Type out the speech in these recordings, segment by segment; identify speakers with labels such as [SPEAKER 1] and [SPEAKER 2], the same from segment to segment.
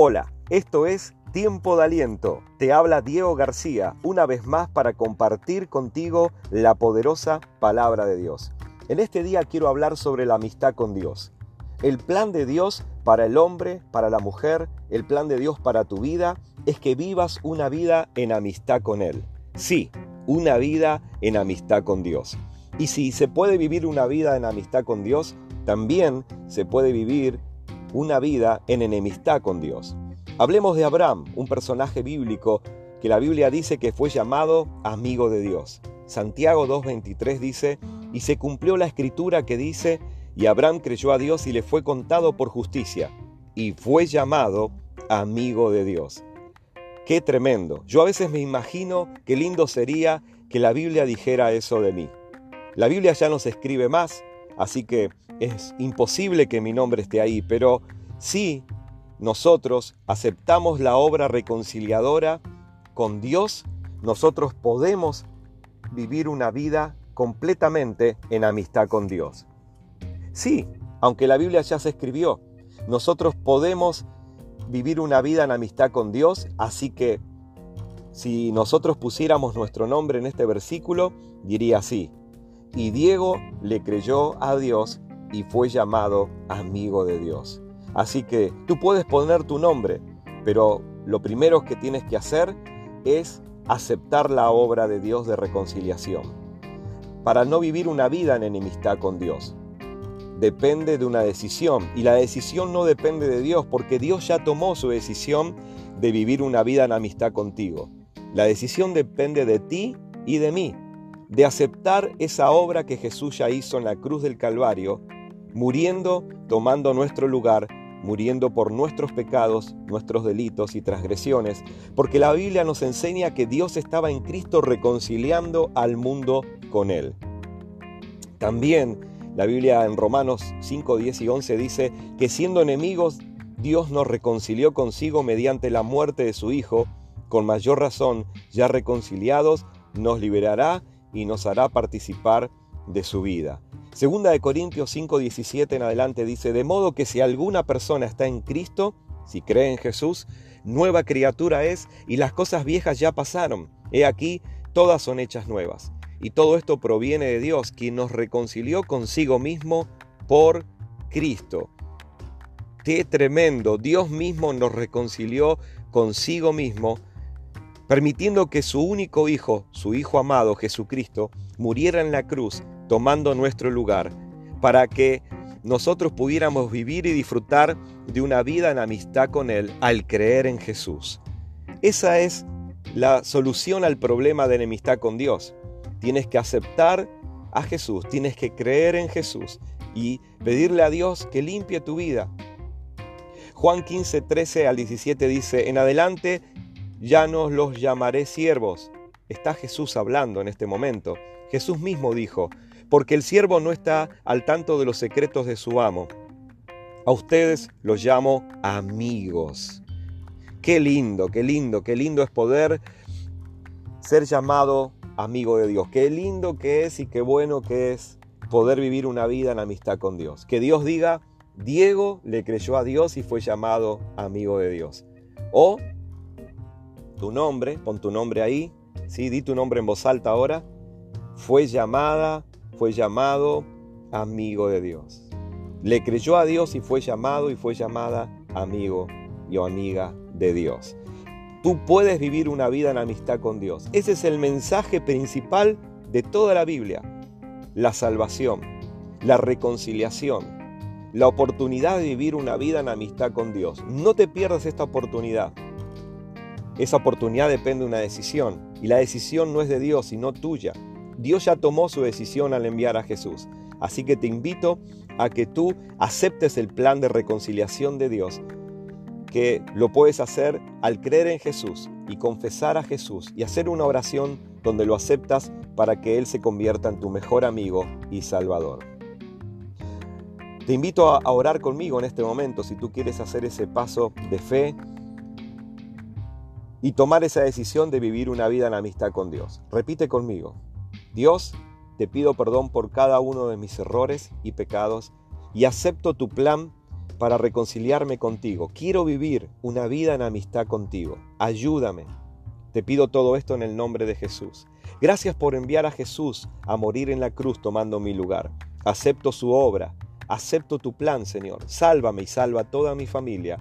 [SPEAKER 1] Hola, esto es Tiempo de Aliento. Te habla Diego García una vez más para compartir contigo la poderosa palabra de Dios. En este día quiero hablar sobre la amistad con Dios. El plan de Dios para el hombre, para la mujer, el plan de Dios para tu vida es que vivas una vida en amistad con Él. Sí, una vida en amistad con Dios. Y si se puede vivir una vida en amistad con Dios, también se puede vivir una vida en enemistad con Dios. Hablemos de Abraham, un personaje bíblico que la Biblia dice que fue llamado amigo de Dios. Santiago 2.23 dice, y se cumplió la escritura que dice, y Abraham creyó a Dios y le fue contado por justicia, y fue llamado amigo de Dios. Qué tremendo. Yo a veces me imagino qué lindo sería que la Biblia dijera eso de mí. La Biblia ya no se escribe más, así que es imposible que mi nombre esté ahí, pero si nosotros aceptamos la obra reconciliadora con Dios, nosotros podemos vivir una vida completamente en amistad con Dios. Sí, aunque la Biblia ya se escribió, nosotros podemos vivir una vida en amistad con Dios, así que si nosotros pusiéramos nuestro nombre en este versículo, diría así, y Diego le creyó a Dios y fue llamado amigo de Dios. Así que tú puedes poner tu nombre, pero lo primero que tienes que hacer es aceptar la obra de Dios de reconciliación, para no vivir una vida en enemistad con Dios. Depende de una decisión y la decisión no depende de Dios porque Dios ya tomó su decisión de vivir una vida en amistad contigo. La decisión depende de ti y de mí, de aceptar esa obra que Jesús ya hizo en la cruz del Calvario muriendo, tomando nuestro lugar, muriendo por nuestros pecados, nuestros delitos y transgresiones, porque la Biblia nos enseña que Dios estaba en Cristo reconciliando al mundo con Él. También la Biblia en Romanos 5, 10 y 11 dice que siendo enemigos, Dios nos reconcilió consigo mediante la muerte de su Hijo, con mayor razón, ya reconciliados, nos liberará y nos hará participar de su vida. Segunda de Corintios 5:17 en adelante dice, de modo que si alguna persona está en Cristo, si cree en Jesús, nueva criatura es y las cosas viejas ya pasaron. He aquí, todas son hechas nuevas. Y todo esto proviene de Dios, quien nos reconcilió consigo mismo por Cristo. Qué tremendo, Dios mismo nos reconcilió consigo mismo, permitiendo que su único Hijo, su Hijo amado Jesucristo, muriera en la cruz tomando nuestro lugar, para que nosotros pudiéramos vivir y disfrutar de una vida en amistad con Él al creer en Jesús. Esa es la solución al problema de enemistad con Dios. Tienes que aceptar a Jesús, tienes que creer en Jesús y pedirle a Dios que limpie tu vida. Juan 15, 13 al 17 dice, en adelante ya no los llamaré siervos. Está Jesús hablando en este momento. Jesús mismo dijo, porque el siervo no está al tanto de los secretos de su amo. A ustedes los llamo amigos. Qué lindo, qué lindo, qué lindo es poder ser llamado amigo de Dios. Qué lindo que es y qué bueno que es poder vivir una vida en amistad con Dios. Que Dios diga, Diego le creyó a Dios y fue llamado amigo de Dios. O tu nombre, pon tu nombre ahí, ¿sí? di tu nombre en voz alta ahora, fue llamada fue llamado amigo de Dios. Le creyó a Dios y fue llamado y fue llamada amigo y amiga de Dios. Tú puedes vivir una vida en amistad con Dios. Ese es el mensaje principal de toda la Biblia. La salvación, la reconciliación, la oportunidad de vivir una vida en amistad con Dios. No te pierdas esta oportunidad. Esa oportunidad depende de una decisión y la decisión no es de Dios, sino tuya. Dios ya tomó su decisión al enviar a Jesús. Así que te invito a que tú aceptes el plan de reconciliación de Dios, que lo puedes hacer al creer en Jesús y confesar a Jesús y hacer una oración donde lo aceptas para que Él se convierta en tu mejor amigo y salvador. Te invito a orar conmigo en este momento si tú quieres hacer ese paso de fe y tomar esa decisión de vivir una vida en amistad con Dios. Repite conmigo. Dios, te pido perdón por cada uno de mis errores y pecados y acepto tu plan para reconciliarme contigo. Quiero vivir una vida en amistad contigo. Ayúdame. Te pido todo esto en el nombre de Jesús. Gracias por enviar a Jesús a morir en la cruz tomando mi lugar. Acepto su obra. Acepto tu plan, Señor. Sálvame y salva a toda mi familia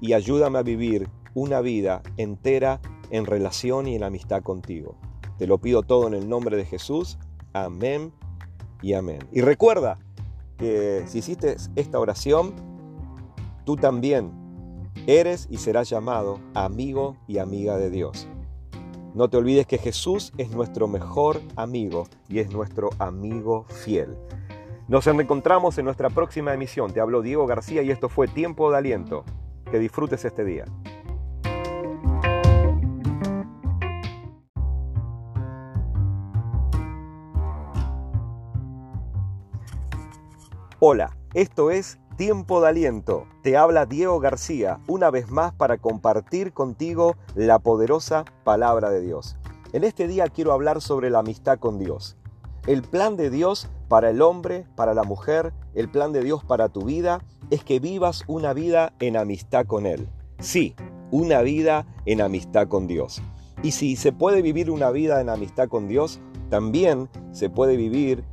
[SPEAKER 1] y ayúdame a vivir una vida entera en relación y en amistad contigo. Te lo pido todo en el nombre de Jesús. Amén y amén. Y recuerda que si hiciste esta oración, tú también eres y serás llamado amigo y amiga de Dios. No te olvides que Jesús es nuestro mejor amigo y es nuestro amigo fiel. Nos encontramos en nuestra próxima emisión. Te hablo Diego García y esto fue Tiempo de Aliento. Que disfrutes este día. Hola, esto es Tiempo de Aliento. Te habla Diego García una vez más para compartir contigo la poderosa palabra de Dios. En este día quiero hablar sobre la amistad con Dios. El plan de Dios para el hombre, para la mujer, el plan de Dios para tu vida es que vivas una vida en amistad con Él. Sí, una vida en amistad con Dios. Y si se puede vivir una vida en amistad con Dios, también se puede vivir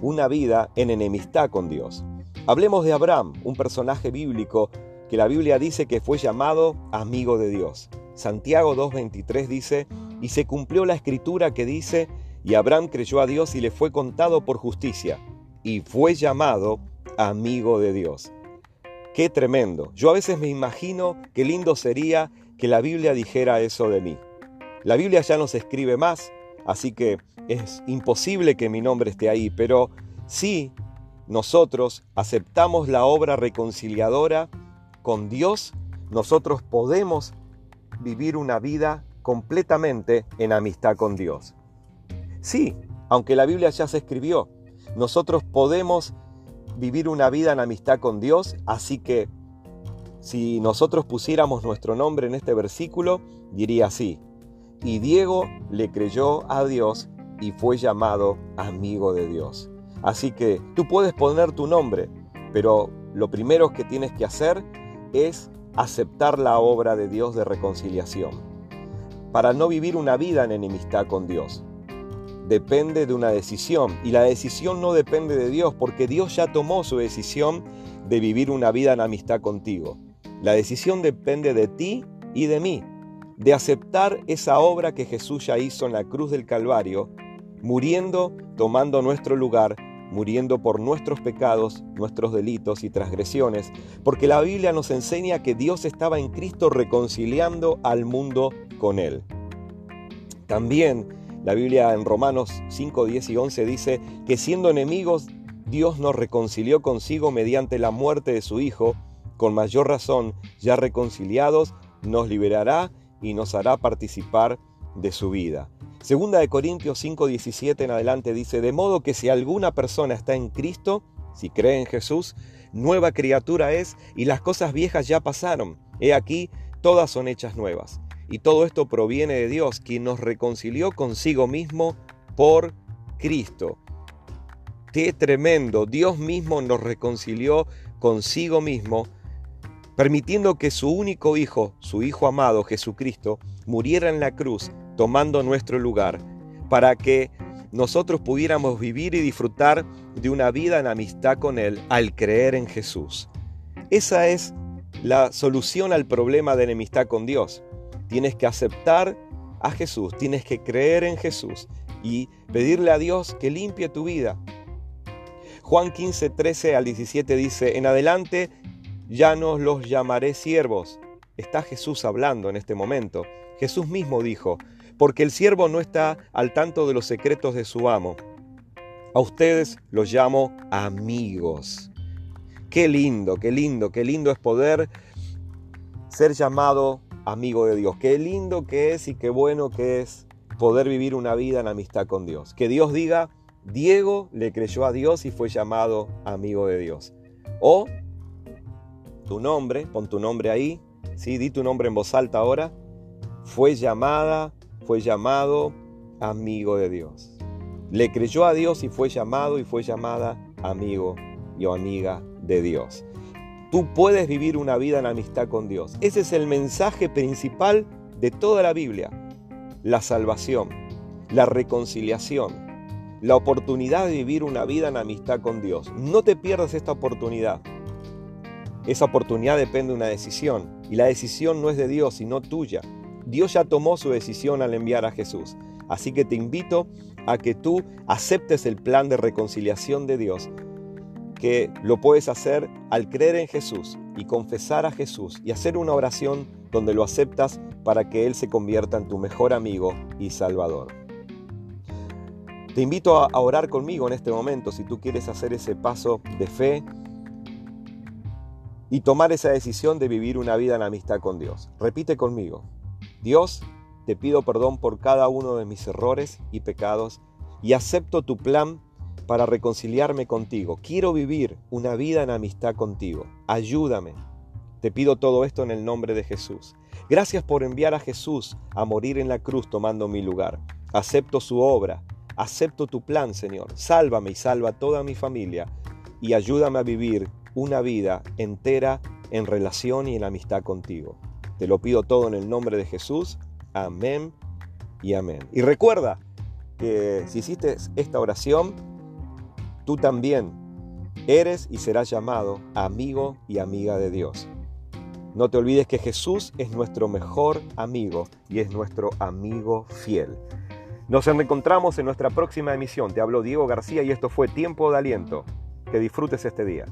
[SPEAKER 1] una vida en enemistad con Dios. Hablemos de Abraham, un personaje bíblico que la Biblia dice que fue llamado amigo de Dios. Santiago 2.23 dice, y se cumplió la escritura que dice, y Abraham creyó a Dios y le fue contado por justicia, y fue llamado amigo de Dios. Qué tremendo. Yo a veces me imagino qué lindo sería que la Biblia dijera eso de mí. La Biblia ya no se escribe más, así que es imposible que mi nombre esté ahí, pero si nosotros aceptamos la obra reconciliadora con Dios, nosotros podemos vivir una vida completamente en amistad con Dios. Sí, aunque la Biblia ya se escribió, nosotros podemos vivir una vida en amistad con Dios, así que si nosotros pusiéramos nuestro nombre en este versículo, diría así, y Diego le creyó a Dios y fue llamado amigo de Dios. Así que tú puedes poner tu nombre, pero lo primero que tienes que hacer es aceptar la obra de Dios de reconciliación, para no vivir una vida en enemistad con Dios depende de una decisión y la decisión no depende de Dios porque Dios ya tomó su decisión de vivir una vida en amistad contigo. La decisión depende de ti y de mí, de aceptar esa obra que Jesús ya hizo en la cruz del Calvario, muriendo, tomando nuestro lugar, muriendo por nuestros pecados, nuestros delitos y transgresiones, porque la Biblia nos enseña que Dios estaba en Cristo reconciliando al mundo con Él. También la Biblia en Romanos 5, 10 y 11 dice que siendo enemigos, Dios nos reconcilió consigo mediante la muerte de su Hijo, con mayor razón, ya reconciliados, nos liberará y nos hará participar de su vida. Segunda de Corintios 5, 17 en adelante dice, de modo que si alguna persona está en Cristo, si cree en Jesús, nueva criatura es y las cosas viejas ya pasaron. He aquí, todas son hechas nuevas. Y todo esto proviene de Dios, quien nos reconcilió consigo mismo por Cristo. Qué tremendo. Dios mismo nos reconcilió consigo mismo, permitiendo que su único Hijo, su Hijo amado Jesucristo, muriera en la cruz, tomando nuestro lugar, para que nosotros pudiéramos vivir y disfrutar de una vida en amistad con Él al creer en Jesús. Esa es la solución al problema de enemistad con Dios. Tienes que aceptar a Jesús, tienes que creer en Jesús y pedirle a Dios que limpie tu vida. Juan 15, 13 al 17 dice, en adelante ya no los llamaré siervos. Está Jesús hablando en este momento. Jesús mismo dijo, porque el siervo no está al tanto de los secretos de su amo. A ustedes los llamo amigos. Qué lindo, qué lindo, qué lindo es poder ser llamado amigo de Dios. Qué lindo que es y qué bueno que es poder vivir una vida en amistad con Dios. Que Dios diga, Diego le creyó a Dios y fue llamado amigo de Dios. O tu nombre, pon tu nombre ahí, ¿sí? di tu nombre en voz alta ahora, fue llamada, fue llamado amigo de Dios. Le creyó a Dios y fue llamado y fue llamada amigo y amiga de Dios. Tú puedes vivir una vida en amistad con Dios. Ese es el mensaje principal de toda la Biblia. La salvación, la reconciliación, la oportunidad de vivir una vida en amistad con Dios. No te pierdas esta oportunidad. Esa oportunidad depende de una decisión y la decisión no es de Dios, sino tuya. Dios ya tomó su decisión al enviar a Jesús. Así que te invito a que tú aceptes el plan de reconciliación de Dios que lo puedes hacer al creer en Jesús y confesar a Jesús y hacer una oración donde lo aceptas para que Él se convierta en tu mejor amigo y salvador. Te invito a orar conmigo en este momento si tú quieres hacer ese paso de fe y tomar esa decisión de vivir una vida en amistad con Dios. Repite conmigo, Dios, te pido perdón por cada uno de mis errores y pecados y acepto tu plan para reconciliarme contigo. Quiero vivir una vida en amistad contigo. Ayúdame. Te pido todo esto en el nombre de Jesús. Gracias por enviar a Jesús a morir en la cruz tomando mi lugar. Acepto su obra. Acepto tu plan, Señor. Sálvame y salva a toda mi familia. Y ayúdame a vivir una vida entera en relación y en amistad contigo. Te lo pido todo en el nombre de Jesús. Amén y amén. Y recuerda que si hiciste esta oración, tú también eres y serás llamado amigo y amiga de Dios. No te olvides que Jesús es nuestro mejor amigo y es nuestro amigo fiel. Nos encontramos en nuestra próxima emisión. Te habló Diego García y esto fue Tiempo de Aliento. Que disfrutes este día.